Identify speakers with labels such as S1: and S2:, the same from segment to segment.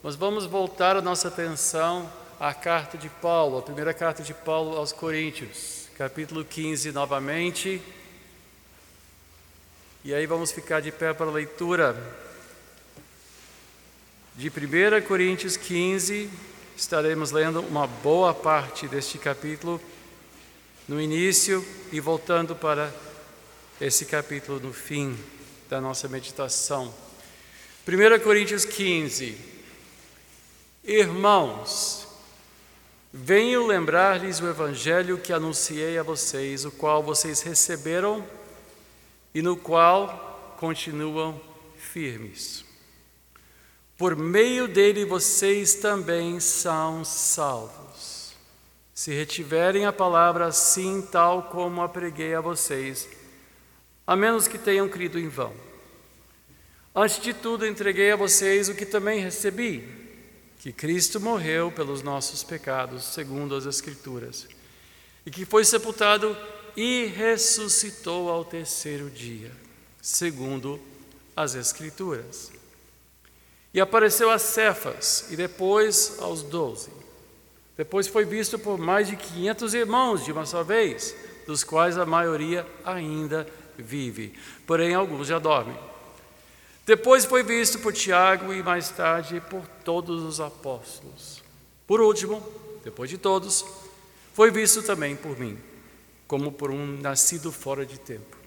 S1: Mas vamos voltar a nossa atenção à carta de Paulo, a primeira carta de Paulo aos Coríntios, capítulo 15 novamente. E aí vamos ficar de pé para a leitura de 1 Coríntios 15. Estaremos lendo uma boa parte deste capítulo no início e voltando para esse capítulo no fim da nossa meditação. 1 Coríntios 15. Irmãos, venho lembrar-lhes o evangelho que anunciei a vocês, o qual vocês receberam e no qual continuam firmes. Por meio dele vocês também são salvos. Se retiverem a palavra assim, tal como a preguei a vocês, a menos que tenham crido em vão. Antes de tudo, entreguei a vocês o que também recebi que Cristo morreu pelos nossos pecados, segundo as Escrituras, e que foi sepultado e ressuscitou ao terceiro dia, segundo as Escrituras. E apareceu a Cefas e depois aos doze. Depois foi visto por mais de quinhentos irmãos de uma só vez, dos quais a maioria ainda vive, porém alguns já dormem. Depois foi visto por Tiago e mais tarde por todos os apóstolos. Por último, depois de todos, foi visto também por mim, como por um nascido fora de tempo.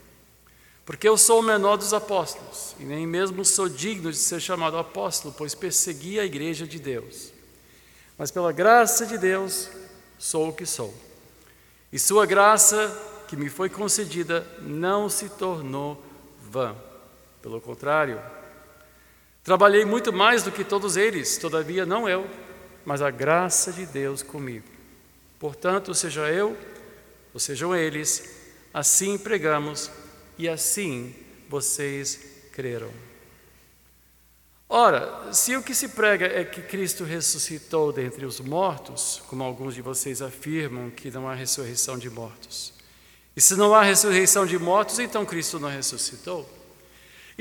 S1: Porque eu sou o menor dos apóstolos, e nem mesmo sou digno de ser chamado apóstolo, pois persegui a igreja de Deus. Mas pela graça de Deus, sou o que sou. E sua graça, que me foi concedida, não se tornou vã. Pelo contrário, trabalhei muito mais do que todos eles, todavia não eu, mas a graça de Deus comigo. Portanto, seja eu, ou sejam eles, assim pregamos e assim vocês creram. Ora, se o que se prega é que Cristo ressuscitou dentre os mortos, como alguns de vocês afirmam que não há ressurreição de mortos, e se não há ressurreição de mortos, então Cristo não ressuscitou.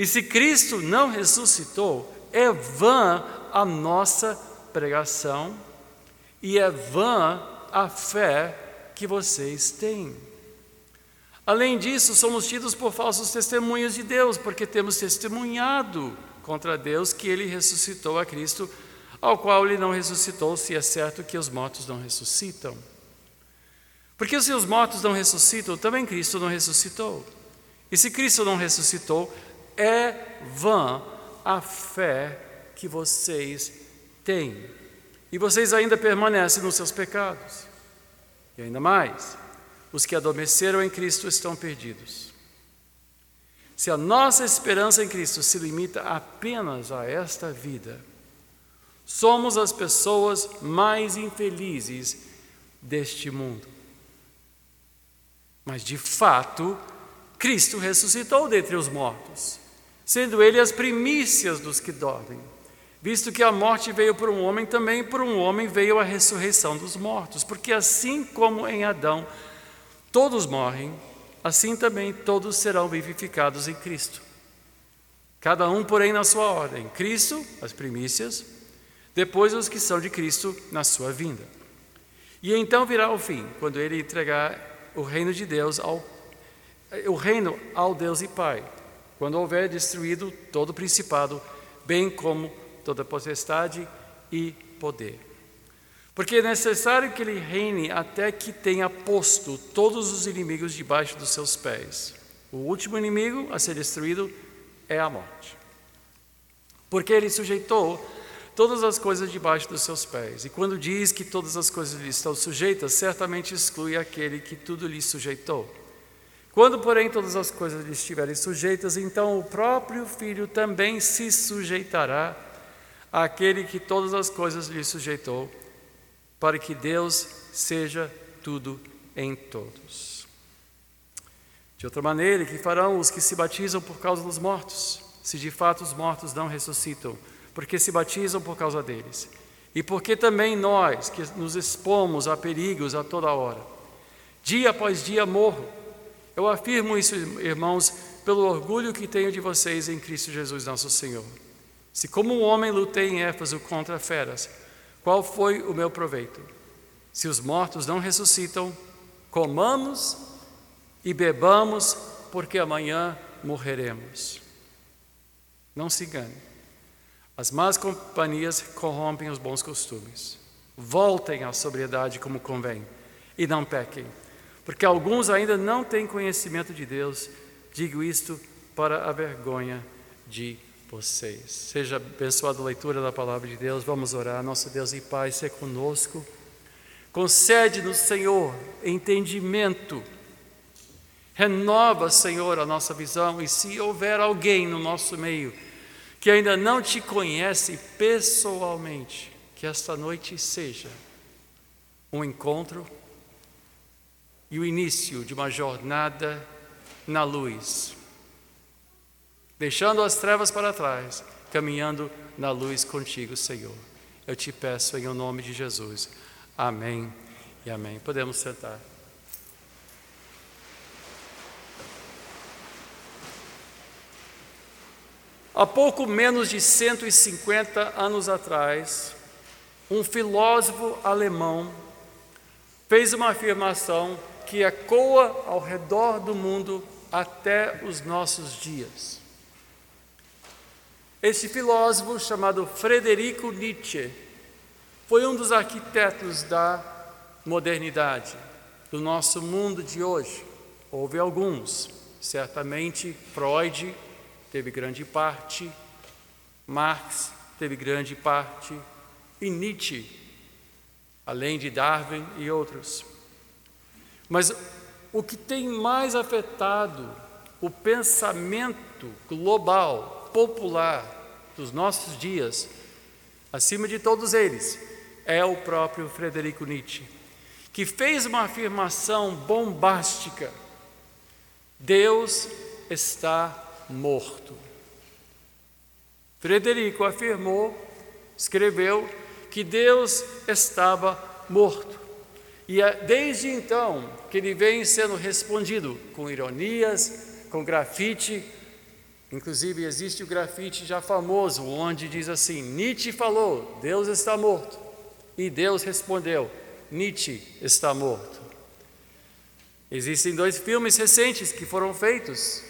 S1: E se Cristo não ressuscitou, é vã a nossa pregação e é vã a fé que vocês têm. Além disso, somos tidos por falsos testemunhos de Deus, porque temos testemunhado contra Deus que ele ressuscitou a Cristo, ao qual ele não ressuscitou, se é certo que os mortos não ressuscitam. Porque se os mortos não ressuscitam, também Cristo não ressuscitou. E se Cristo não ressuscitou, é vã a fé que vocês têm. E vocês ainda permanecem nos seus pecados. E ainda mais, os que adormeceram em Cristo estão perdidos. Se a nossa esperança em Cristo se limita apenas a esta vida, somos as pessoas mais infelizes deste mundo. Mas de fato, Cristo ressuscitou dentre os mortos sendo ele as primícias dos que dormem. Visto que a morte veio por um homem, também por um homem veio a ressurreição dos mortos, porque assim como em Adão todos morrem, assim também todos serão vivificados em Cristo. Cada um, porém, na sua ordem: Cristo, as primícias, depois os que são de Cristo na sua vinda. E então virá o fim, quando ele entregar o reino de Deus ao o reino ao Deus e Pai quando houver destruído todo principado, bem como toda potestade e poder. Porque é necessário que ele reine até que tenha posto todos os inimigos debaixo dos seus pés. O último inimigo a ser destruído é a morte. Porque ele sujeitou todas as coisas debaixo dos seus pés. E quando diz que todas as coisas lhe estão sujeitas, certamente exclui aquele que tudo lhe sujeitou. Quando, porém, todas as coisas lhe estiverem sujeitas, então o próprio Filho também se sujeitará àquele que todas as coisas lhe sujeitou, para que Deus seja tudo em todos. De outra maneira, que farão os que se batizam por causa dos mortos, se de fato os mortos não ressuscitam, porque se batizam por causa deles, e porque também nós, que nos expomos a perigos a toda hora, dia após dia morro, eu afirmo isso, irmãos, pelo orgulho que tenho de vocês em Cristo Jesus, nosso Senhor. Se como um homem lutei em Éfeso contra feras, qual foi o meu proveito? Se os mortos não ressuscitam, comamos e bebamos, porque amanhã morreremos. Não se engane. As más companhias corrompem os bons costumes. Voltem à sobriedade como convém e não pequem, porque alguns ainda não têm conhecimento de Deus. Digo isto para a vergonha de vocês. Seja abençoada a leitura da palavra de Deus. Vamos orar. Nosso Deus e Pai, seja conosco. Concede-nos, Senhor, entendimento. Renova, Senhor, a nossa visão. E se houver alguém no nosso meio que ainda não te conhece pessoalmente, que esta noite seja um encontro e o início de uma jornada na luz, deixando as trevas para trás, caminhando na luz contigo, Senhor. Eu te peço em nome de Jesus. Amém e amém. Podemos sentar. Há pouco menos de 150 anos atrás, um filósofo alemão fez uma afirmação que ecoa ao redor do mundo até os nossos dias. Esse filósofo, chamado Frederico Nietzsche, foi um dos arquitetos da modernidade, do nosso mundo de hoje. Houve alguns, certamente Freud teve grande parte, Marx teve grande parte, e Nietzsche, além de Darwin e outros. Mas o que tem mais afetado o pensamento global, popular dos nossos dias, acima de todos eles, é o próprio Frederico Nietzsche, que fez uma afirmação bombástica: Deus está morto. Frederico afirmou, escreveu, que Deus estava morto. E é desde então que ele vem sendo respondido com ironias, com grafite. Inclusive existe o grafite já famoso, onde diz assim: Nietzsche falou, Deus está morto. E Deus respondeu: Nietzsche está morto. Existem dois filmes recentes que foram feitos,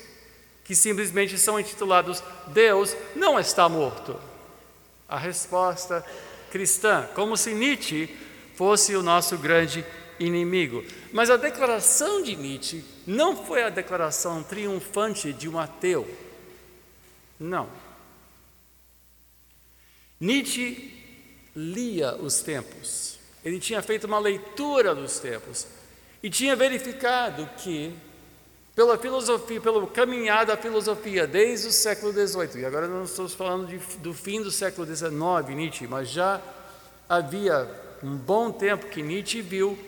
S1: que simplesmente são intitulados Deus não está morto. A resposta cristã, como se Nietzsche fosse o nosso grande inimigo. Mas a declaração de Nietzsche não foi a declaração triunfante de um ateu. Não. Nietzsche lia os tempos. Ele tinha feito uma leitura dos tempos e tinha verificado que pela filosofia, pelo caminhar da filosofia desde o século XVIII, e agora não estamos falando de, do fim do século XIX, Nietzsche, mas já havia um bom tempo que Nietzsche viu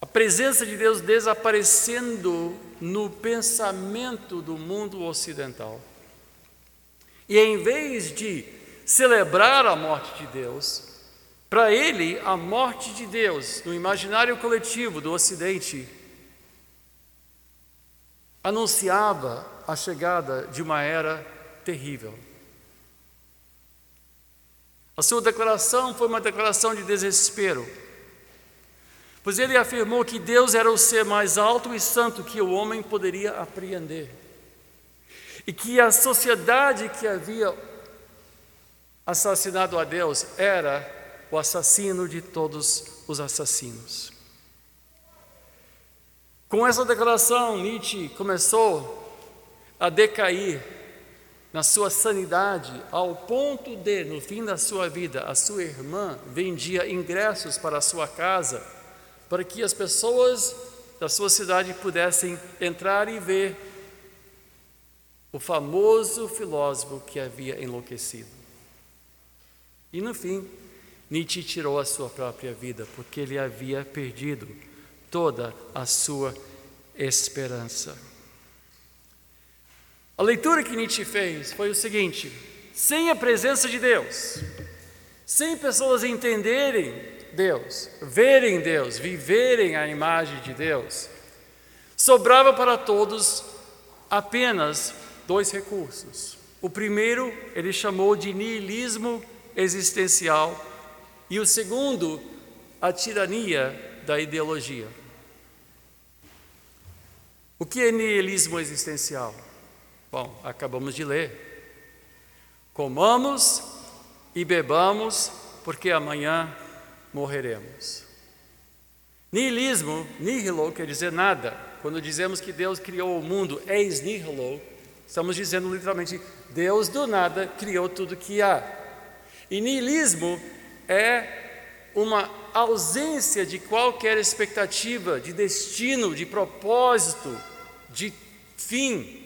S1: a presença de Deus desaparecendo no pensamento do mundo ocidental. E em vez de celebrar a morte de Deus, para ele, a morte de Deus, no imaginário coletivo do Ocidente, anunciava a chegada de uma era terrível. A sua declaração foi uma declaração de desespero, pois ele afirmou que Deus era o ser mais alto e santo que o homem poderia apreender, e que a sociedade que havia assassinado a Deus era o assassino de todos os assassinos. Com essa declaração, Nietzsche começou a decair na sua sanidade, ao ponto de, no fim da sua vida, a sua irmã vendia ingressos para a sua casa, para que as pessoas da sua cidade pudessem entrar e ver o famoso filósofo que havia enlouquecido. E no fim, Nietzsche tirou a sua própria vida, porque ele havia perdido toda a sua esperança. A leitura que Nietzsche fez foi o seguinte: sem a presença de Deus, sem pessoas entenderem Deus, verem Deus, viverem a imagem de Deus, sobrava para todos apenas dois recursos. O primeiro ele chamou de niilismo existencial e o segundo, a tirania da ideologia. O que é niilismo existencial? Bom, acabamos de ler. Comamos e bebamos, porque amanhã morreremos. Nihilismo, nihilo, quer dizer nada. Quando dizemos que Deus criou o mundo ex nihilo, estamos dizendo literalmente, Deus do nada criou tudo que há. E nihilismo é uma ausência de qualquer expectativa, de destino, de propósito, de fim.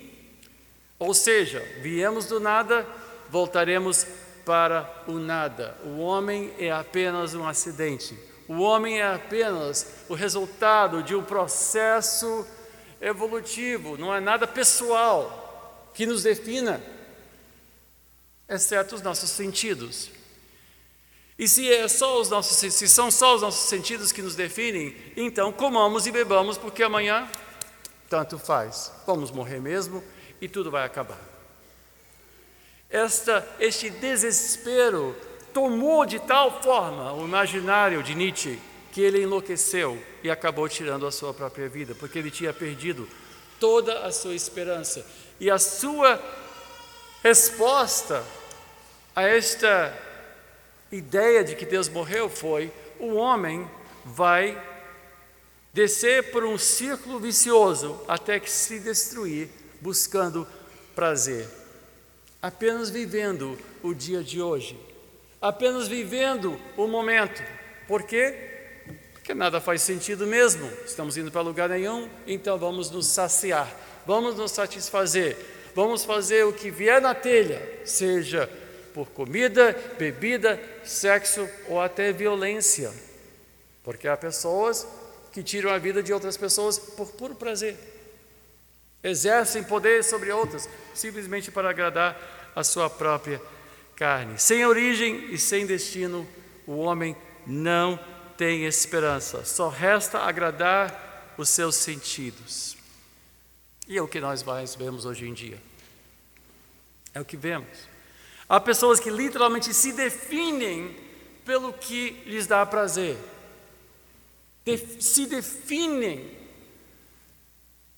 S1: Ou seja, viemos do nada, voltaremos para o nada. O homem é apenas um acidente. O homem é apenas o resultado de um processo evolutivo, não é nada pessoal que nos defina, exceto os nossos sentidos. E se, é só os nossos, se são só os nossos sentidos que nos definem, então comamos e bebamos, porque amanhã tanto faz. Vamos morrer mesmo e tudo vai acabar. Esta, este desespero tomou de tal forma o imaginário de Nietzsche que ele enlouqueceu e acabou tirando a sua própria vida, porque ele tinha perdido toda a sua esperança. E a sua resposta a esta ideia de que Deus morreu foi: o homem vai descer por um círculo vicioso até que se destruir, buscando prazer apenas vivendo o dia de hoje, apenas vivendo o momento. Por quê? Porque nada faz sentido mesmo. Estamos indo para lugar nenhum, então vamos nos saciar, vamos nos satisfazer, vamos fazer o que vier na telha, seja por comida, bebida, sexo ou até violência. Porque há pessoas que tiram a vida de outras pessoas por puro prazer exercem poder sobre outras, simplesmente para agradar a sua própria carne. Sem origem e sem destino, o homem não tem esperança, só resta agradar os seus sentidos. E é o que nós mais vemos hoje em dia. É o que vemos. Há pessoas que literalmente se definem pelo que lhes dá prazer, se definem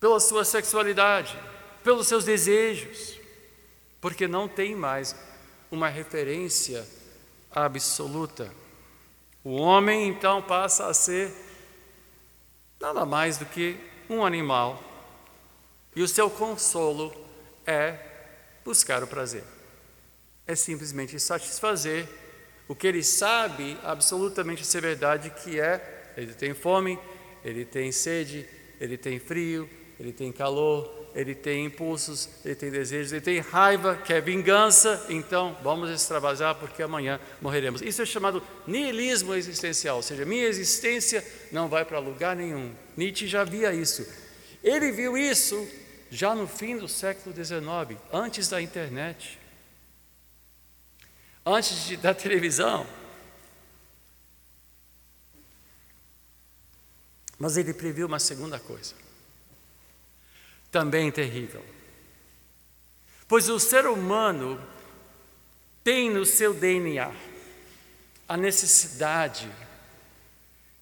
S1: pela sua sexualidade, pelos seus desejos, porque não tem mais uma referência absoluta. O homem então passa a ser nada mais do que um animal, e o seu consolo é buscar o prazer, é simplesmente satisfazer o que ele sabe absolutamente ser verdade, que é ele tem fome, ele tem sede, ele tem frio, ele tem calor, ele tem impulsos, ele tem desejos, ele tem raiva, quer vingança, então vamos extravasar porque amanhã morreremos. Isso é chamado niilismo existencial, ou seja, minha existência não vai para lugar nenhum. Nietzsche já via isso. Ele viu isso já no fim do século XIX, antes da internet, antes de, da televisão. Mas ele previu uma segunda coisa também terrível. Pois o ser humano tem no seu DNA a necessidade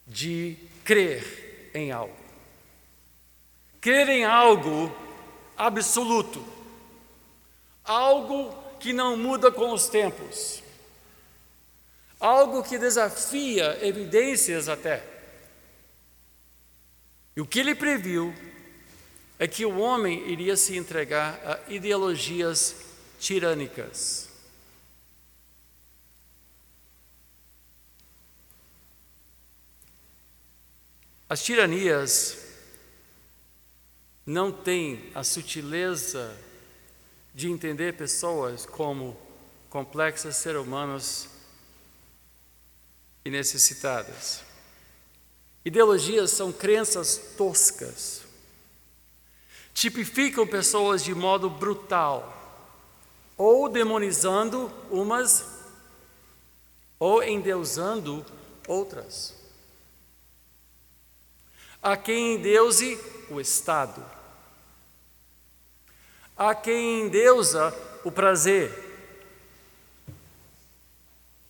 S1: de crer em algo. Crer em algo absoluto, algo que não muda com os tempos, algo que desafia evidências até. E o que ele previu é que o homem iria se entregar a ideologias tirânicas. As tiranias não têm a sutileza de entender pessoas como complexas seres humanos e necessitadas. Ideologias são crenças toscas tipificam pessoas de modo brutal, ou demonizando umas, ou endeusando outras. Há quem endeuse o Estado, há quem endeusa o prazer.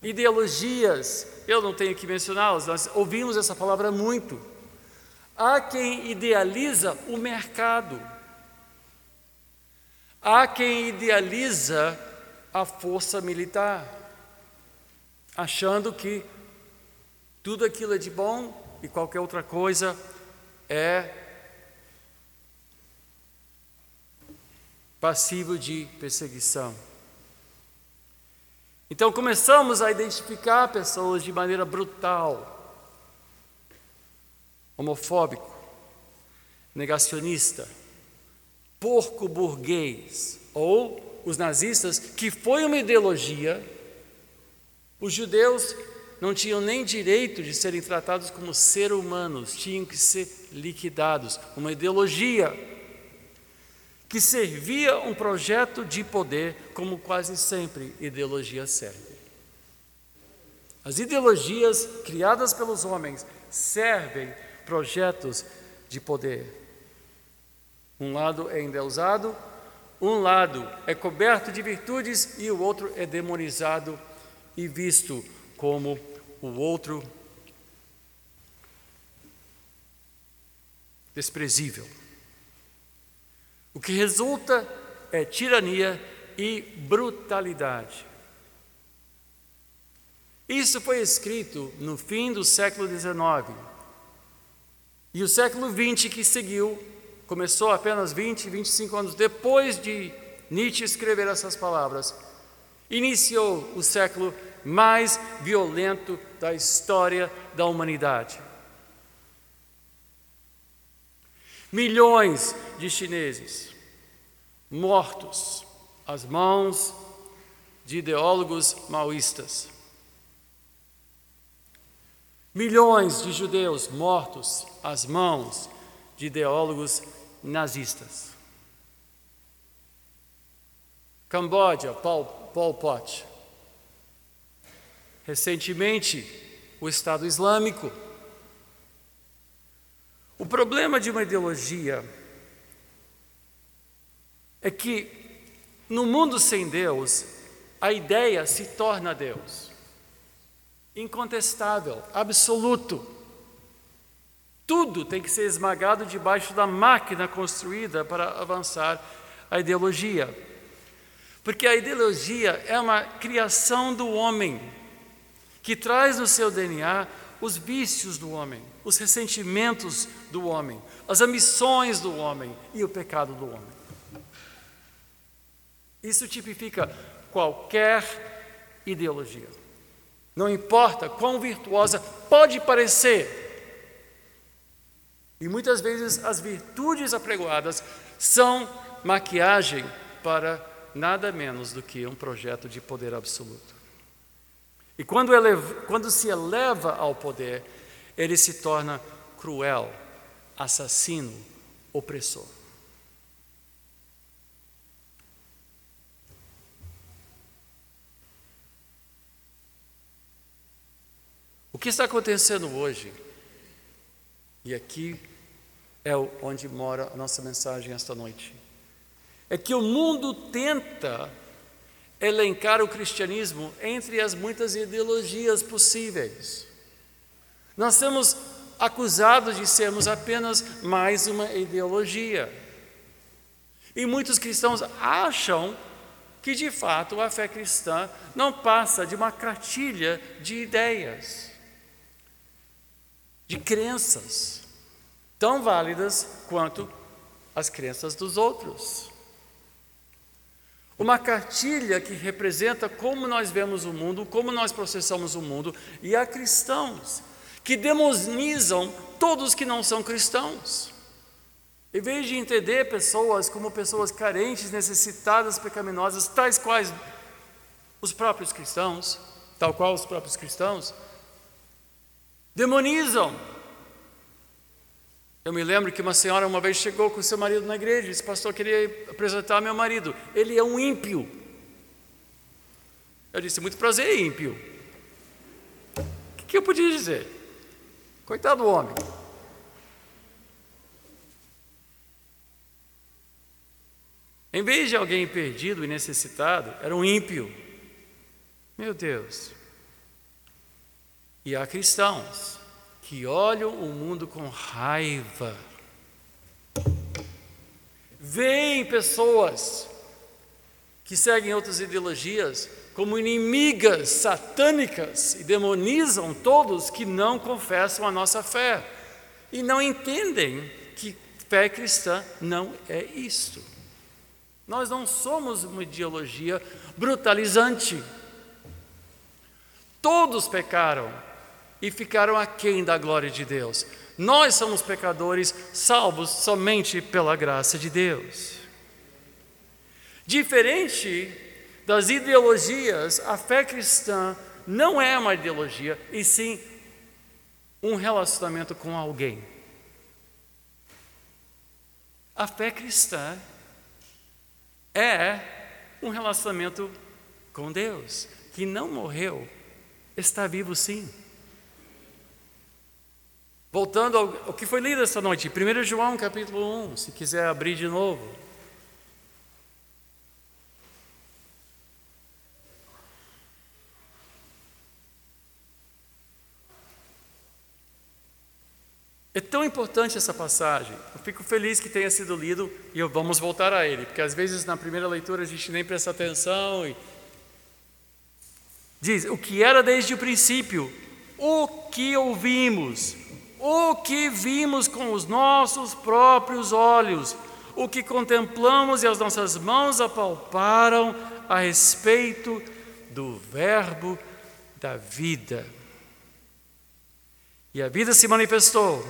S1: Ideologias, eu não tenho que mencioná-las, nós ouvimos essa palavra muito. Há quem idealiza o mercado. Há quem idealiza a força militar, achando que tudo aquilo é de bom e qualquer outra coisa é passivo de perseguição. Então começamos a identificar pessoas de maneira brutal, homofóbico, negacionista, porco burguês, ou os nazistas, que foi uma ideologia, os judeus não tinham nem direito de serem tratados como seres humanos, tinham que ser liquidados, uma ideologia que servia um projeto de poder, como quase sempre ideologia serve. As ideologias criadas pelos homens servem projetos de poder. Um lado é endeusado, um lado é coberto de virtudes e o outro é demonizado e visto como o outro desprezível. O que resulta é tirania e brutalidade. Isso foi escrito no fim do século XIX. E o século XX que seguiu começou apenas 20, 25 anos depois de Nietzsche escrever essas palavras. Iniciou o século mais violento da história da humanidade. Milhões de chineses mortos às mãos de ideólogos maoístas. Milhões de judeus mortos às mãos de ideólogos nazistas. Camboja, Pol, Pol Pot. Recentemente, o Estado Islâmico o problema de uma ideologia é que no mundo sem Deus, a ideia se torna Deus. Incontestável, absoluto. Tudo tem que ser esmagado debaixo da máquina construída para avançar a ideologia. Porque a ideologia é uma criação do homem, que traz no seu DNA os vícios do homem, os ressentimentos do homem, as ambições do homem e o pecado do homem. Isso tipifica qualquer ideologia. Não importa quão virtuosa pode parecer. E muitas vezes as virtudes apregoadas são maquiagem para nada menos do que um projeto de poder absoluto. E quando, eleva, quando se eleva ao poder, ele se torna cruel, assassino, opressor. O que está acontecendo hoje, e aqui é onde mora a nossa mensagem esta noite, é que o mundo tenta elencar o cristianismo entre as muitas ideologias possíveis. Nós somos acusados de sermos apenas mais uma ideologia. E muitos cristãos acham que de fato a fé cristã não passa de uma cartilha de ideias, de crenças, tão válidas quanto as crenças dos outros. Uma cartilha que representa como nós vemos o mundo, como nós processamos o mundo, e há cristãos que demonizam todos que não são cristãos. Em vez de entender pessoas como pessoas carentes, necessitadas, pecaminosas, tais quais os próprios cristãos, tal qual os próprios cristãos, demonizam eu me lembro que uma senhora uma vez chegou com seu marido na igreja e disse: Pastor, eu queria apresentar meu marido. Ele é um ímpio. Eu disse: Muito prazer, ímpio. O que eu podia dizer? Coitado do homem. Em vez de alguém perdido e necessitado, era um ímpio. Meu Deus. E há cristãos que olham o mundo com raiva. Veem pessoas que seguem outras ideologias como inimigas satânicas e demonizam todos que não confessam a nossa fé e não entendem que fé cristã não é isto. Nós não somos uma ideologia brutalizante. Todos pecaram e ficaram aquém da glória de Deus. Nós somos pecadores salvos somente pela graça de Deus. Diferente das ideologias, a fé cristã não é uma ideologia, e sim um relacionamento com alguém. A fé cristã é um relacionamento com Deus, que não morreu, está vivo sim. Voltando ao, que foi lido esta noite, 1 João capítulo 1, se quiser abrir de novo. É tão importante essa passagem. Eu fico feliz que tenha sido lido e vamos voltar a ele, porque às vezes na primeira leitura a gente nem presta atenção. E... Diz: o que era desde o princípio, o que ouvimos, o que vimos com os nossos próprios olhos, o que contemplamos e as nossas mãos apalparam a respeito do Verbo da vida. E a vida se manifestou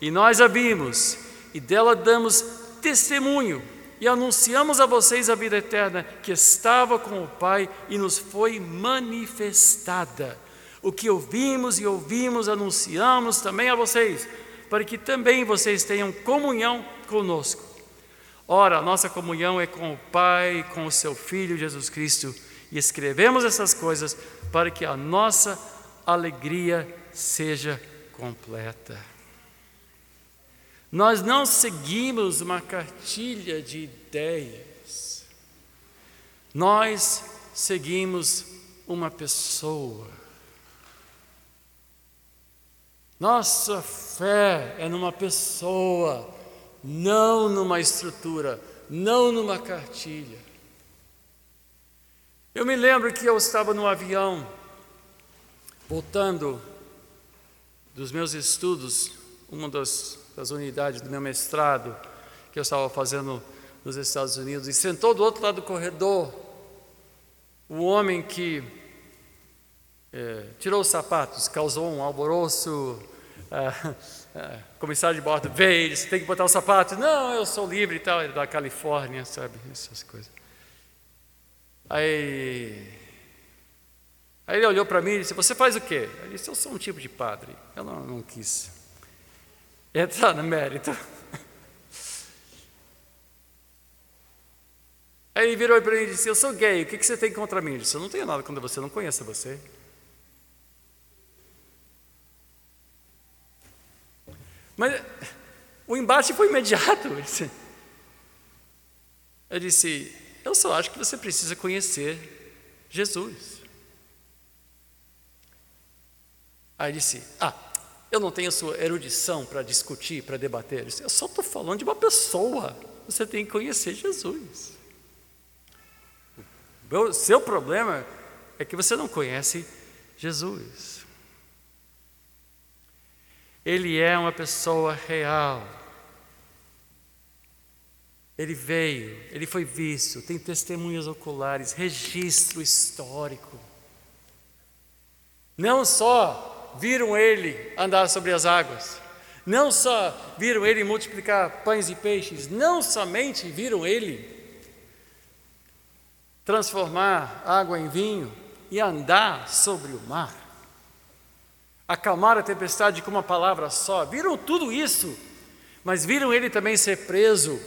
S1: e nós a vimos, e dela damos testemunho, e anunciamos a vocês a vida eterna que estava com o Pai e nos foi manifestada. O que ouvimos e ouvimos, anunciamos também a vocês, para que também vocês tenham comunhão conosco. Ora, a nossa comunhão é com o Pai, com o seu Filho Jesus Cristo, e escrevemos essas coisas para que a nossa alegria seja completa. Nós não seguimos uma cartilha de ideias, nós seguimos uma pessoa. Nossa fé é numa pessoa, não numa estrutura, não numa cartilha. Eu me lembro que eu estava no avião, voltando dos meus estudos, uma das das unidades do meu mestrado que eu estava fazendo nos Estados Unidos, e sentou do outro lado do corredor o homem que é, tirou os sapatos, causou um alvoroço. Ah, ah, comissário de bordo veio, você tem que botar o sapato. Não, eu sou livre e tal, ele é da Califórnia, sabe, essas coisas. Aí, aí ele olhou para mim e disse: Você faz o quê? Eu disse: Eu sou um tipo de padre. Eu não, não quis entrar no mérito. Aí ele virou para mim e disse: Eu sou gay, o que você tem contra mim? Eu disse: Eu não tenho nada contra você, não conheço você. Mas o embate foi imediato. Eu disse: Eu só acho que você precisa conhecer Jesus. Aí ele disse: Ah, eu não tenho sua erudição para discutir, para debater. Eu só estou falando de uma pessoa. Você tem que conhecer Jesus. O seu problema é que você não conhece Jesus. Ele é uma pessoa real. Ele veio, ele foi visto, tem testemunhas oculares, registro histórico. Não só viram ele andar sobre as águas, não só viram ele multiplicar pães e peixes, não somente viram ele transformar água em vinho e andar sobre o mar, acalmar a tempestade com uma palavra só, viram tudo isso, mas viram ele também ser preso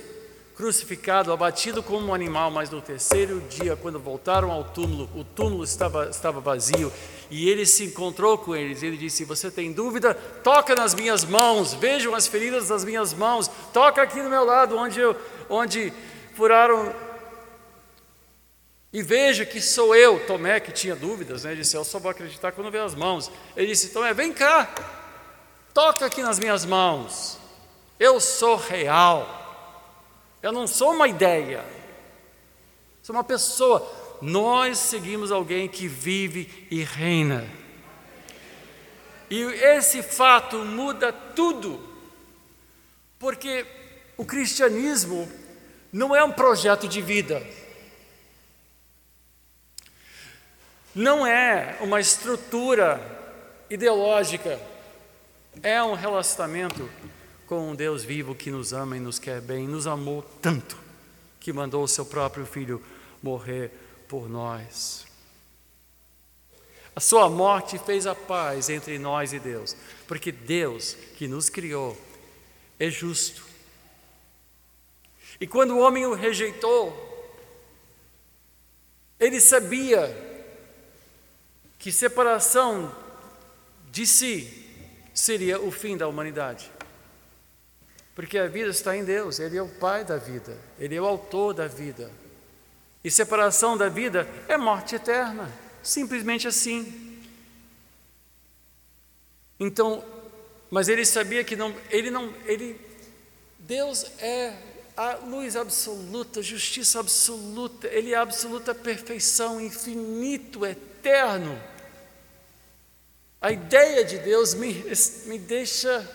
S1: crucificado, abatido como um animal, mas no terceiro dia, quando voltaram ao túmulo, o túmulo estava, estava vazio e ele se encontrou com eles. Ele disse: Você tem dúvida? Toca nas minhas mãos, vejam as feridas das minhas mãos, toca aqui no meu lado, onde, eu, onde furaram. E veja que sou eu, Tomé, que tinha dúvidas, né? Ele disse: Eu só vou acreditar quando ver as mãos. Ele disse: Tomé, vem cá, toca aqui nas minhas mãos. Eu sou real. Eu não sou uma ideia. Sou uma pessoa. Nós seguimos alguém que vive e reina. E esse fato muda tudo. Porque o cristianismo não é um projeto de vida. Não é uma estrutura ideológica. É um relacionamento com um Deus vivo que nos ama e nos quer bem, nos amou tanto que mandou o seu próprio filho morrer por nós. A sua morte fez a paz entre nós e Deus, porque Deus que nos criou é justo. E quando o homem o rejeitou, ele sabia que separação de si seria o fim da humanidade. Porque a vida está em Deus, Ele é o Pai da vida, Ele é o autor da vida. E separação da vida é morte eterna, simplesmente assim. Então, mas ele sabia que não, ele não, ele, Deus é a luz absoluta, justiça absoluta, Ele é a absoluta perfeição, infinito, eterno. A ideia de Deus me, me deixa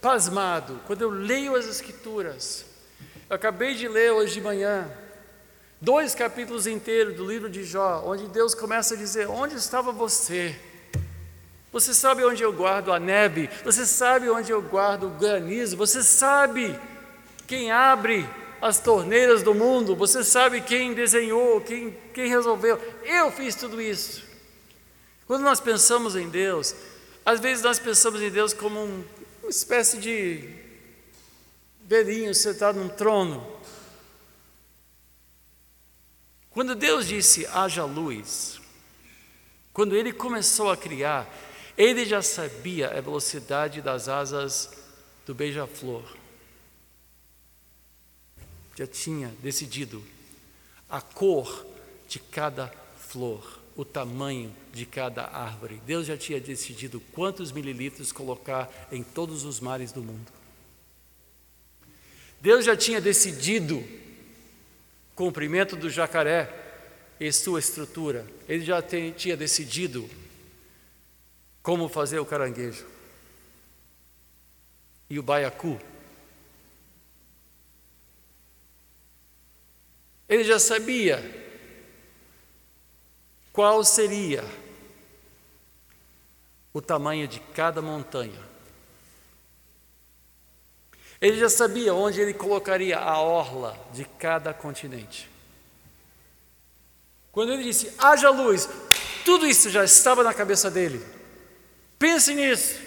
S1: pasmado quando eu leio as Escrituras. Eu acabei de ler hoje de manhã dois capítulos inteiros do livro de Jó, onde Deus começa a dizer: Onde estava você? Você sabe onde eu guardo a neve? Você sabe onde eu guardo o granizo? Você sabe quem abre as torneiras do mundo? Você sabe quem desenhou, quem, quem resolveu? Eu fiz tudo isso. Quando nós pensamos em Deus, às vezes nós pensamos em Deus como um uma espécie de velhinho sentado num trono. Quando Deus disse haja luz, quando ele começou a criar, ele já sabia a velocidade das asas do beija-flor. Já tinha decidido a cor de cada flor o tamanho de cada árvore. Deus já tinha decidido quantos mililitros colocar em todos os mares do mundo. Deus já tinha decidido o comprimento do jacaré e sua estrutura. Ele já tinha decidido como fazer o caranguejo e o baiacu. Ele já sabia qual seria o tamanho de cada montanha. Ele já sabia onde ele colocaria a orla de cada continente. Quando ele disse, haja luz, tudo isso já estava na cabeça dele. Pense nisso.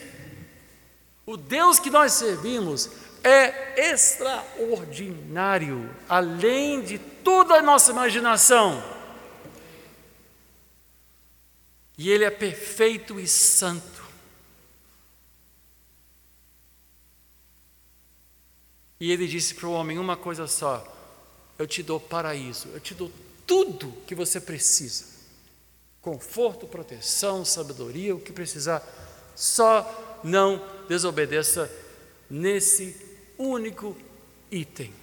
S1: O Deus que nós servimos é extraordinário, além de toda a nossa imaginação. E Ele é perfeito e santo. E Ele disse para o homem uma coisa só: Eu te dou paraíso, eu te dou tudo que você precisa. Conforto, proteção, sabedoria, o que precisar. Só não desobedeça nesse único item.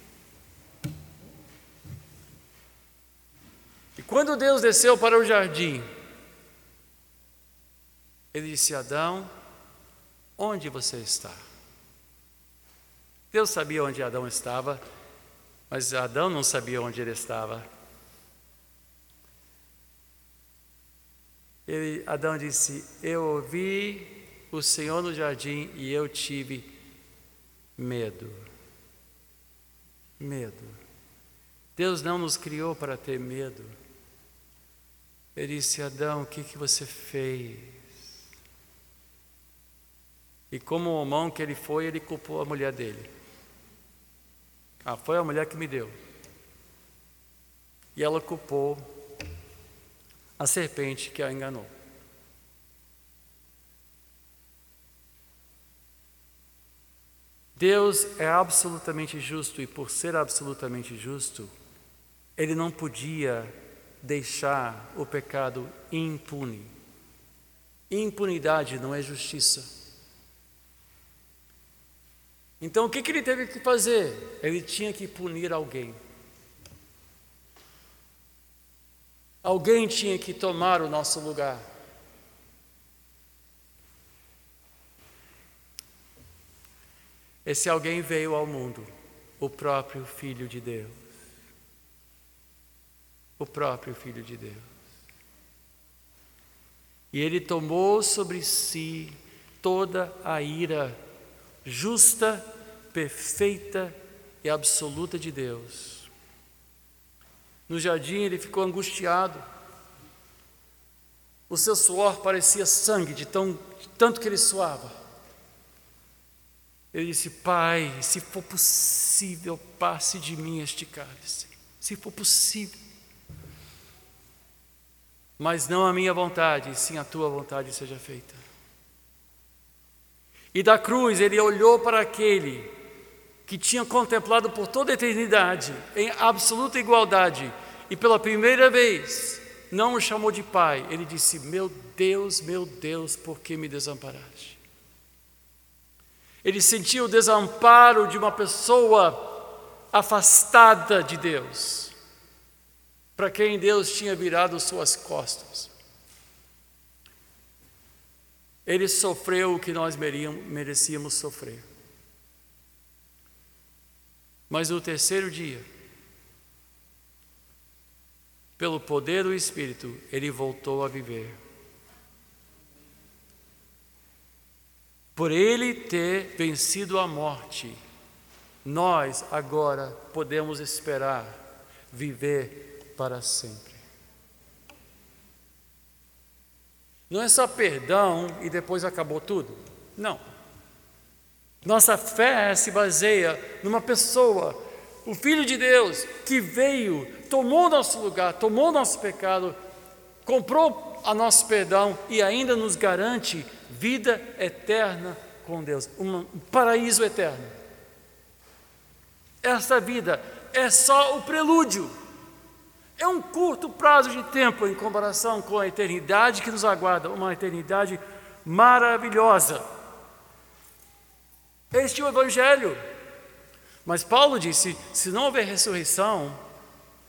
S1: E quando Deus desceu para o jardim, ele disse: Adão, onde você está? Deus sabia onde Adão estava, mas Adão não sabia onde ele estava. Ele, Adão disse: Eu ouvi o Senhor no jardim e eu tive medo. Medo. Deus não nos criou para ter medo. Ele disse: Adão, o que, que você fez? E como homão que ele foi, ele culpou a mulher dele. Ah, foi a mulher que me deu. E ela culpou a serpente que a enganou. Deus é absolutamente justo e por ser absolutamente justo, ele não podia deixar o pecado impune. Impunidade não é justiça. Então o que, que ele teve que fazer? Ele tinha que punir alguém. Alguém tinha que tomar o nosso lugar. Esse alguém veio ao mundo, o próprio Filho de Deus. O próprio Filho de Deus. E ele tomou sobre si toda a ira justa, perfeita e absoluta de Deus. No jardim ele ficou angustiado. O seu suor parecia sangue de, tão, de tanto que ele suava. Ele disse: Pai, se for possível, passe de mim este cálice. Se for possível. Mas não a minha vontade, sim a tua vontade seja feita. E da cruz ele olhou para aquele que tinha contemplado por toda a eternidade, em absoluta igualdade, e pela primeira vez não o chamou de pai, ele disse: Meu Deus, meu Deus, por que me desamparaste? Ele sentiu o desamparo de uma pessoa afastada de Deus, para quem Deus tinha virado suas costas. Ele sofreu o que nós merecíamos sofrer. Mas no terceiro dia, pelo poder do Espírito, ele voltou a viver. Por ele ter vencido a morte, nós agora podemos esperar viver para sempre. Não é só perdão e depois acabou tudo. Não. Nossa fé se baseia numa pessoa, o Filho de Deus, que veio, tomou nosso lugar, tomou nosso pecado, comprou a nosso perdão e ainda nos garante vida eterna com Deus, um paraíso eterno. Esta vida é só o prelúdio. É um curto prazo de tempo em comparação com a eternidade que nos aguarda, uma eternidade maravilhosa. Este é o Evangelho. Mas Paulo disse: se não houver ressurreição,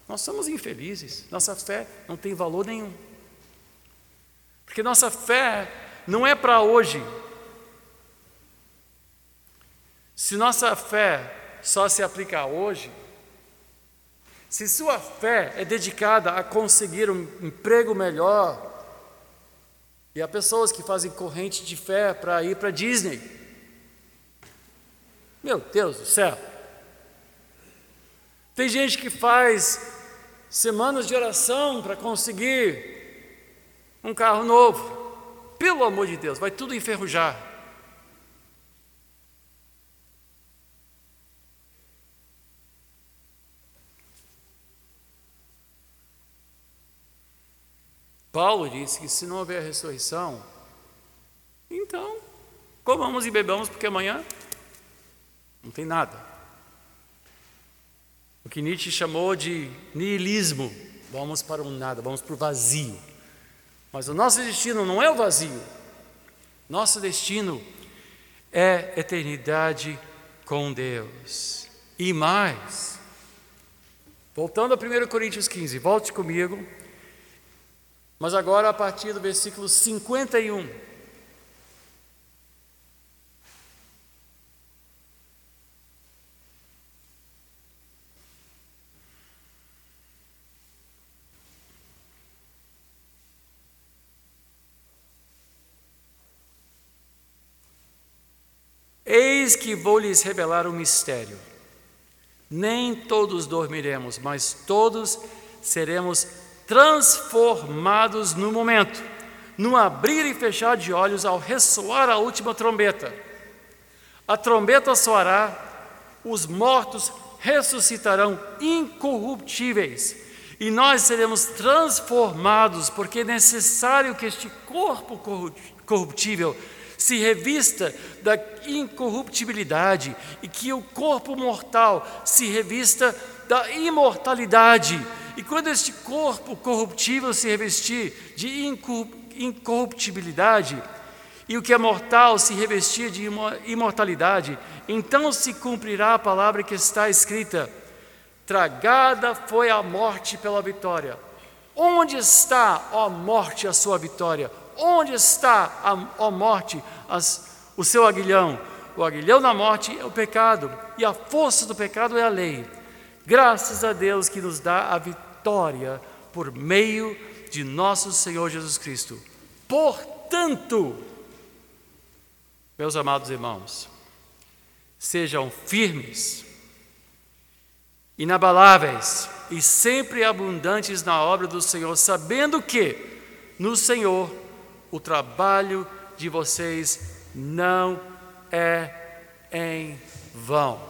S1: nós somos infelizes, nossa fé não tem valor nenhum. Porque nossa fé não é para hoje. Se nossa fé só se aplica hoje, se sua fé é dedicada a conseguir um emprego melhor, e há pessoas que fazem corrente de fé para ir para Disney, meu Deus do céu. Tem gente que faz semanas de oração para conseguir um carro novo. Pelo amor de Deus, vai tudo enferrujar. Paulo disse que se não houver ressurreição, então comamos e bebamos, porque amanhã não tem nada. O que Nietzsche chamou de niilismo. Vamos para o nada, vamos para o vazio. Mas o nosso destino não é o vazio. Nosso destino é eternidade com Deus. E mais, voltando a 1 Coríntios 15, volte comigo, mas agora a partir do versículo 51. Eis que vou lhes revelar um mistério. Nem todos dormiremos, mas todos seremos transformados no momento, no abrir e fechar de olhos ao ressoar a última trombeta. A trombeta soará, os mortos ressuscitarão incorruptíveis e nós seremos transformados, porque é necessário que este corpo corruptível se revista da incorruptibilidade e que o corpo mortal se revista da imortalidade. E quando este corpo corruptível se revestir de incorruptibilidade, e o que é mortal se revestir de imortalidade, então se cumprirá a palavra que está escrita: Tragada foi a morte pela vitória. Onde está, ó morte, a sua vitória? Onde está, ó morte, as, o seu aguilhão? O aguilhão da morte é o pecado, e a força do pecado é a lei. Graças a Deus que nos dá a vitória por meio de nosso Senhor Jesus Cristo. Portanto, meus amados irmãos, sejam firmes, inabaláveis e sempre abundantes na obra do Senhor, sabendo que no Senhor o trabalho de vocês não é em vão.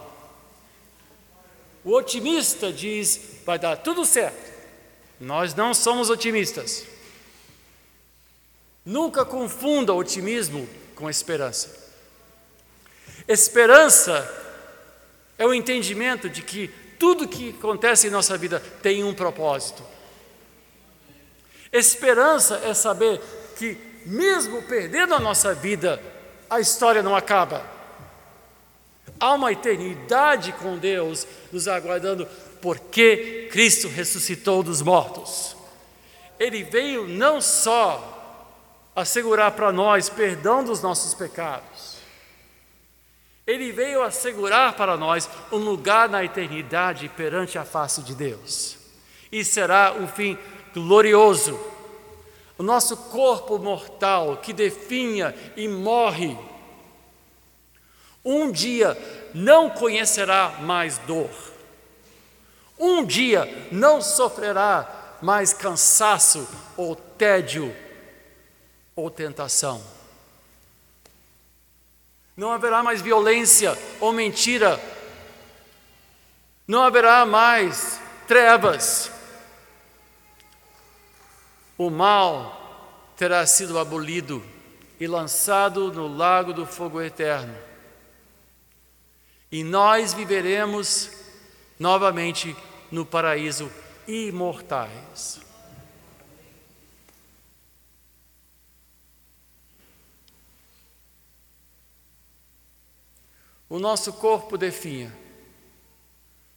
S1: O otimista diz: vai dar tudo certo. Nós não somos otimistas. Nunca confunda otimismo com esperança. Esperança é o entendimento de que tudo que acontece em nossa vida tem um propósito. Esperança é saber que, mesmo perdendo a nossa vida, a história não acaba. Há uma eternidade com Deus nos aguardando, porque Cristo ressuscitou dos mortos. Ele veio não só assegurar para nós perdão dos nossos pecados, ele veio assegurar para nós um lugar na eternidade perante a face de Deus. E será um fim glorioso. O nosso corpo mortal que definha e morre, um dia não conhecerá mais dor. Um dia não sofrerá mais cansaço ou tédio ou tentação. Não haverá mais violência ou mentira. Não haverá mais trevas. O mal terá sido abolido e lançado no lago do fogo eterno. E nós viveremos novamente no paraíso imortais. o nosso corpo definha.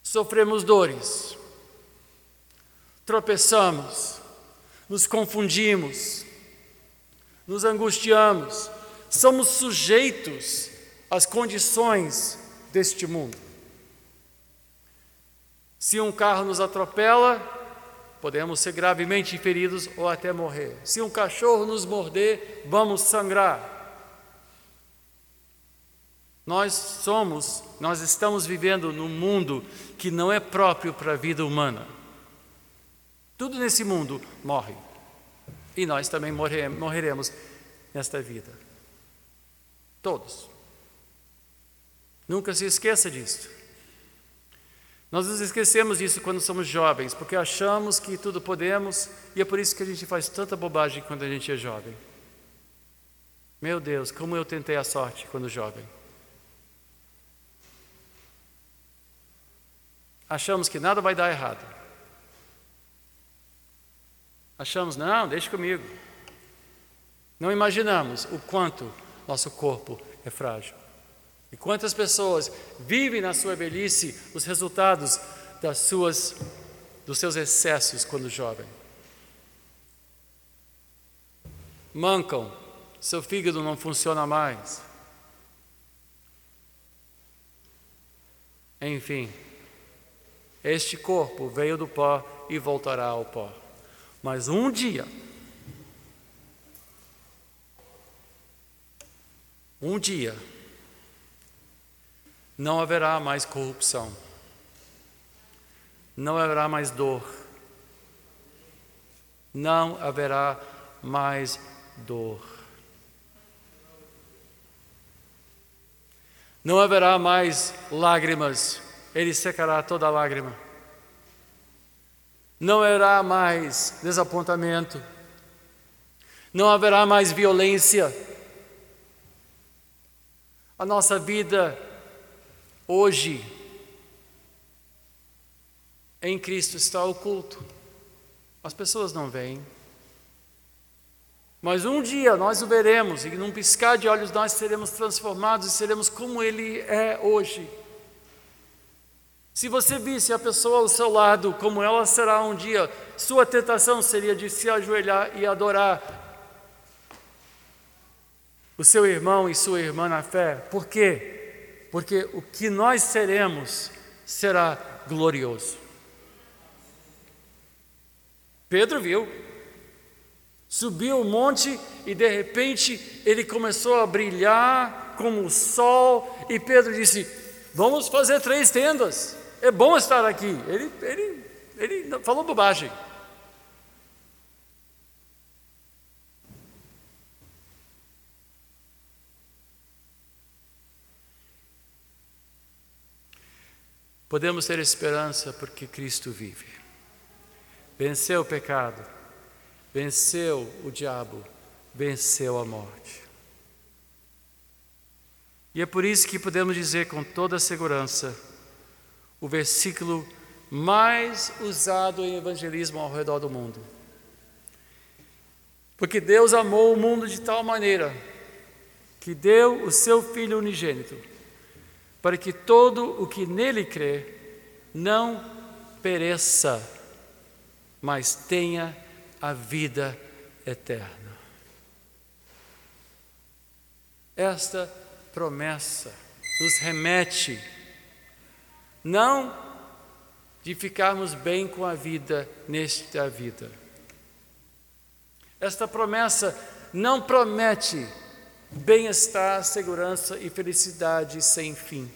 S1: Sofremos dores, tropeçamos, nos confundimos, nos angustiamos, somos sujeitos às condições deste mundo. Se um carro nos atropela, podemos ser gravemente feridos ou até morrer. Se um cachorro nos morder, vamos sangrar. Nós somos, nós estamos vivendo num mundo que não é próprio para a vida humana. Tudo nesse mundo morre. E nós também morreremos nesta vida. Todos. Nunca se esqueça disso. Nós nos esquecemos disso quando somos jovens, porque achamos que tudo podemos e é por isso que a gente faz tanta bobagem quando a gente é jovem. Meu Deus, como eu tentei a sorte quando jovem. achamos que nada vai dar errado. Achamos, não, deixe comigo. Não imaginamos o quanto nosso corpo é frágil. E quantas pessoas vivem na sua velhice os resultados das suas, dos seus excessos quando jovem. Mancam, seu fígado não funciona mais. Enfim, este corpo veio do pó e voltará ao pó. Mas um dia, um dia, não haverá mais corrupção, não haverá mais dor, não haverá mais dor. Não haverá mais lágrimas ele secará toda lágrima. Não haverá mais desapontamento, não haverá mais violência. A nossa vida hoje em Cristo está oculto. As pessoas não veem. Mas um dia nós o veremos, e num piscar de olhos nós seremos transformados e seremos como Ele é hoje. Se você visse a pessoa ao seu lado como ela será um dia, sua tentação seria de se ajoelhar e adorar o seu irmão e sua irmã na fé. Por quê? Porque o que nós seremos será glorioso. Pedro viu, Subiu o monte e de repente ele começou a brilhar como o sol. E Pedro disse: Vamos fazer três tendas. É bom estar aqui. Ele, ele, ele falou bobagem. Podemos ter esperança porque Cristo vive. Venceu o pecado venceu o diabo, venceu a morte. E é por isso que podemos dizer com toda segurança o versículo mais usado em evangelismo ao redor do mundo. Porque Deus amou o mundo de tal maneira que deu o seu Filho unigênito, para que todo o que nele crê não pereça, mas tenha a vida eterna. Esta promessa nos remete não de ficarmos bem com a vida nesta vida. Esta promessa não promete bem-estar, segurança e felicidade sem fim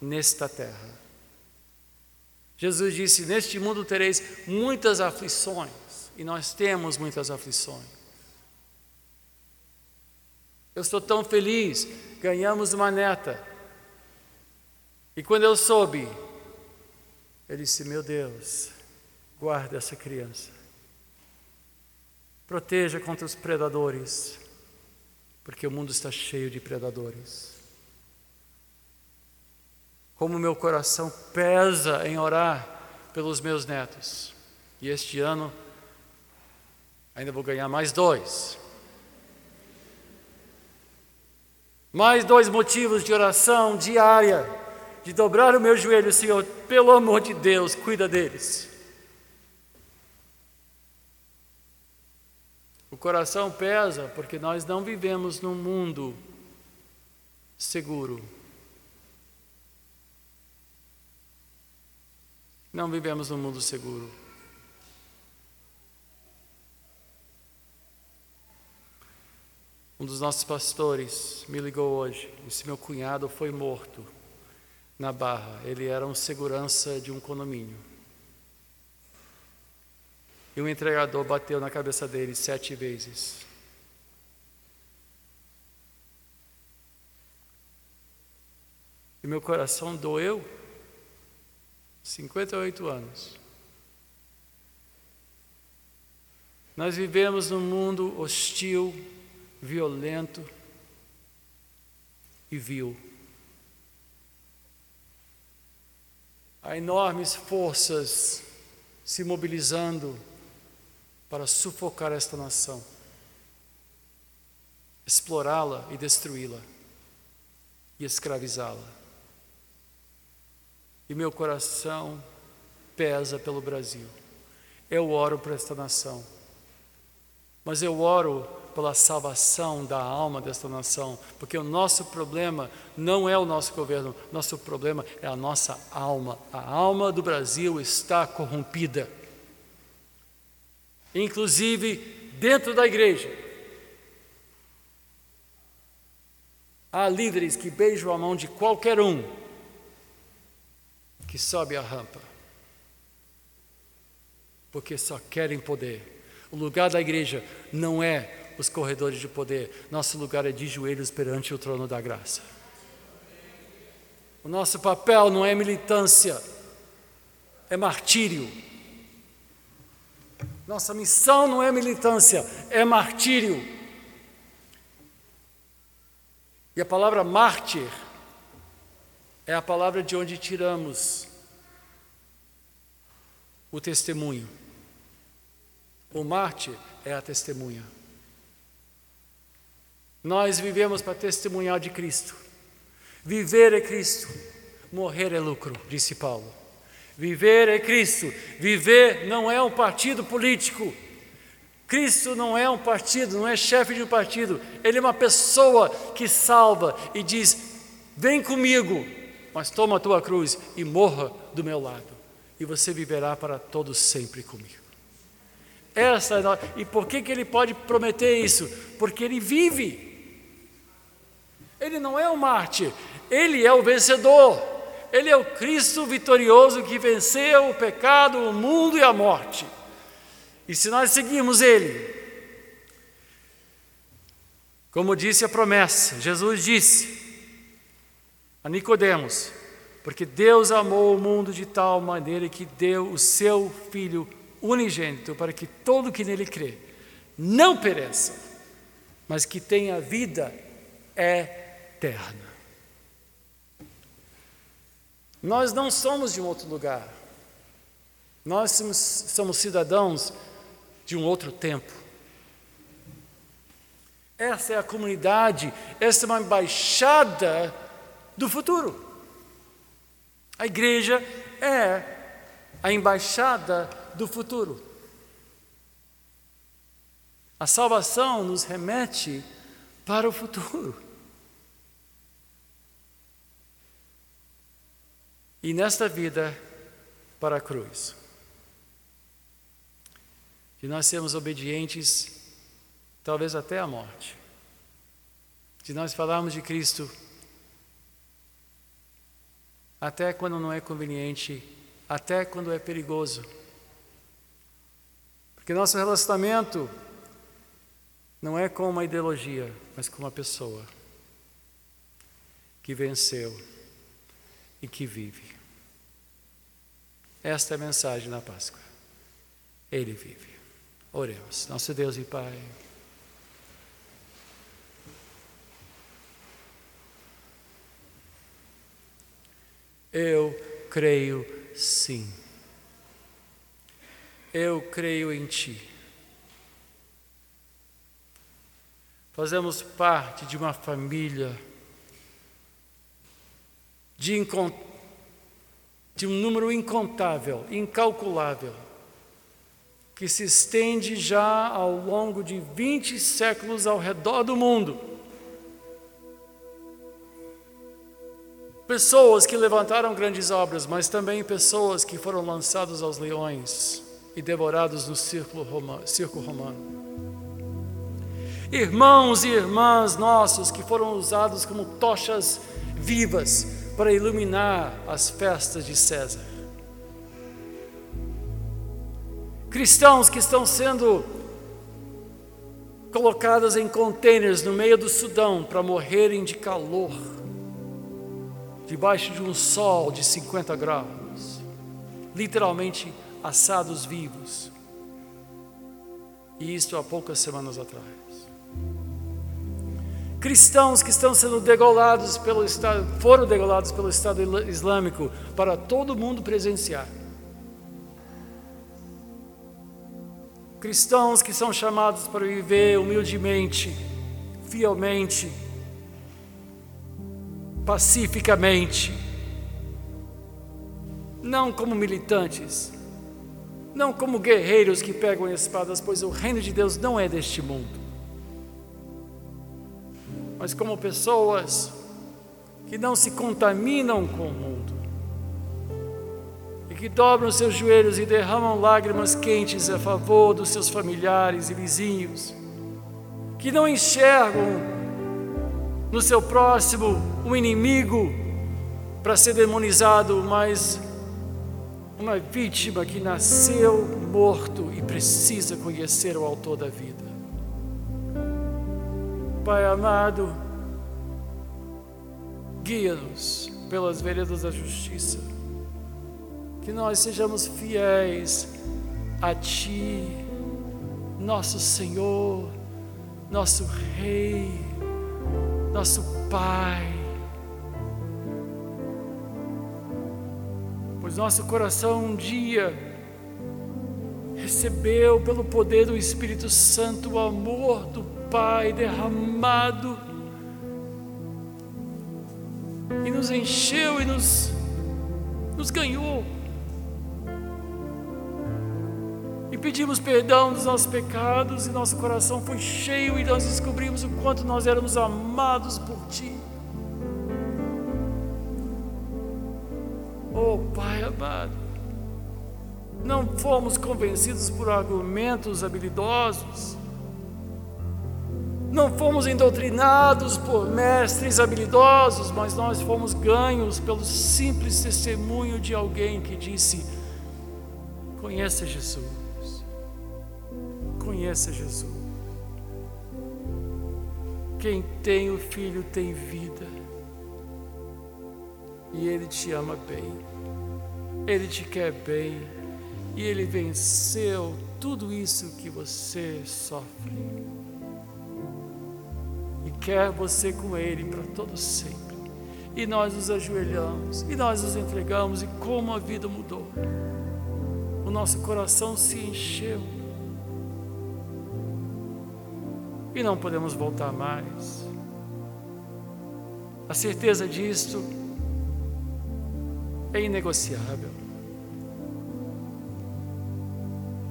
S1: nesta terra. Jesus disse: Neste mundo tereis muitas aflições. E nós temos muitas aflições. Eu estou tão feliz, ganhamos uma neta. E quando eu soube, eu disse: Meu Deus, guarda essa criança. Proteja contra os predadores, porque o mundo está cheio de predadores. Como meu coração pesa em orar pelos meus netos. E este ano Ainda vou ganhar mais dois. Mais dois motivos de oração diária, de dobrar o meu joelho, Senhor, pelo amor de Deus, cuida deles. Coração pesa porque nós não vivemos num mundo seguro. Não vivemos num mundo seguro. Um dos nossos pastores me ligou hoje. Disse: Meu cunhado foi morto na Barra. Ele era um segurança de um condomínio. E o entregador bateu na cabeça dele sete vezes. E meu coração doeu. 58 anos. Nós vivemos num mundo hostil, violento e vil. Há enormes forças se mobilizando para sufocar esta nação, explorá-la e destruí-la e escravizá-la. E meu coração pesa pelo Brasil. Eu oro por esta nação, mas eu oro pela salvação da alma desta nação, porque o nosso problema não é o nosso governo, nosso problema é a nossa alma. A alma do Brasil está corrompida. Inclusive dentro da igreja. Há líderes que beijam a mão de qualquer um que sobe a rampa, porque só querem poder. O lugar da igreja não é os corredores de poder. Nosso lugar é de joelhos perante o trono da graça. O nosso papel não é militância, é martírio. Nossa missão não é militância, é martírio. E a palavra mártir é a palavra de onde tiramos o testemunho. O mártir é a testemunha. Nós vivemos para testemunhar de Cristo. Viver é Cristo, morrer é lucro, disse Paulo. Viver é Cristo, viver não é um partido político. Cristo não é um partido, não é chefe de um partido, ele é uma pessoa que salva e diz: Vem comigo, mas toma a tua cruz e morra do meu lado, e você viverá para todos sempre comigo. Essa é e por que, que ele pode prometer isso? Porque ele vive. Ele não é o mártir, ele é o vencedor. Ele é o Cristo vitorioso que venceu o pecado, o mundo e a morte. E se nós seguirmos Ele, como disse a promessa, Jesus disse a Nicodemos, porque Deus amou o mundo de tal maneira que deu o seu Filho unigênito para que todo que nele crê não pereça, mas que tenha vida eterna. Nós não somos de um outro lugar. Nós somos, somos cidadãos de um outro tempo. Essa é a comunidade, essa é uma embaixada do futuro. A igreja é a embaixada do futuro. A salvação nos remete para o futuro. E nesta vida, para a cruz. De nós sermos obedientes, talvez até a morte. De nós falarmos de Cristo até quando não é conveniente, até quando é perigoso. Porque nosso relacionamento não é com uma ideologia, mas com uma pessoa que venceu e que vive. Esta é a mensagem da Páscoa. Ele vive. Oremos. Nosso Deus e Pai. Eu creio sim. Eu creio em Ti. Fazemos parte de uma família de, de um número incontável, incalculável, que se estende já ao longo de 20 séculos ao redor do mundo. Pessoas que levantaram grandes obras, mas também pessoas que foram lançados aos leões e devorados no circo romano. Circo romano. Irmãos e irmãs nossos que foram usados como tochas vivas para iluminar as festas de César. Cristãos que estão sendo colocados em contêineres no meio do Sudão para morrerem de calor debaixo de um sol de 50 graus, literalmente assados vivos. E isto há poucas semanas atrás. Cristãos que estão sendo degolados pelo Estado, foram degolados pelo Estado Islâmico para todo mundo presenciar. Cristãos que são chamados para viver humildemente, fielmente, pacificamente, não como militantes, não como guerreiros que pegam espadas, pois o reino de Deus não é deste mundo, mas como pessoas que não se contaminam com o mundo e que dobram seus joelhos e derramam lágrimas quentes a favor dos seus familiares e vizinhos, que não enxergam no seu próximo um inimigo para ser demonizado, mas uma vítima que nasceu morto e precisa conhecer o Autor da vida. Pai amado, guia-nos pelas veredas da justiça, que nós sejamos fiéis a Ti, nosso Senhor, nosso Rei nosso Pai. Pois nosso coração um dia percebeu pelo poder do Espírito Santo o amor do Pai derramado e nos encheu e nos, nos ganhou. E pedimos perdão dos nossos pecados, e nosso coração foi cheio, e nós descobrimos o quanto nós éramos amados por Ti. Oh Pai amado, não fomos convencidos por argumentos habilidosos, não fomos endoutrinados por mestres habilidosos, mas nós fomos ganhos pelo simples testemunho de alguém que disse: Conheça Jesus, conheça Jesus. Quem tem o Filho tem vida, e Ele te ama bem, Ele te quer bem, e Ele venceu tudo isso que você sofre quer você com Ele para todo sempre. E nós nos ajoelhamos, e nós nos entregamos, e como a vida mudou. O nosso coração se encheu. E não podemos voltar mais. A certeza disto é inegociável.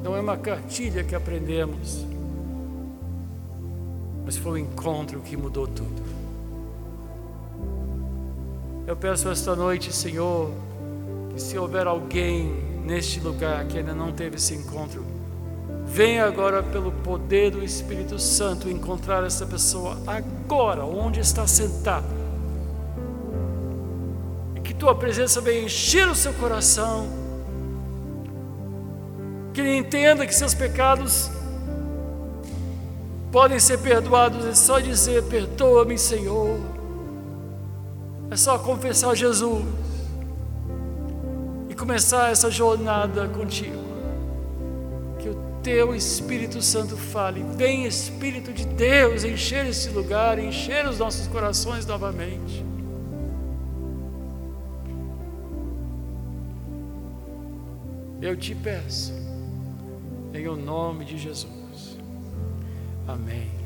S1: Não é uma cartilha que aprendemos mas foi o encontro que mudou tudo. Eu peço esta noite, Senhor, que se houver alguém neste lugar que ainda não teve esse encontro, venha agora pelo poder do Espírito Santo encontrar essa pessoa agora, onde está sentado. E que tua presença venha encher o seu coração, que ele entenda que seus pecados podem ser perdoados, é só dizer: Perdoa-me, Senhor. É só confessar Jesus e começar essa jornada contigo. Que o teu Espírito Santo fale. Vem, Espírito de Deus, encher esse lugar, encher os nossos corações novamente. Eu te peço, em o nome de Jesus. Amém.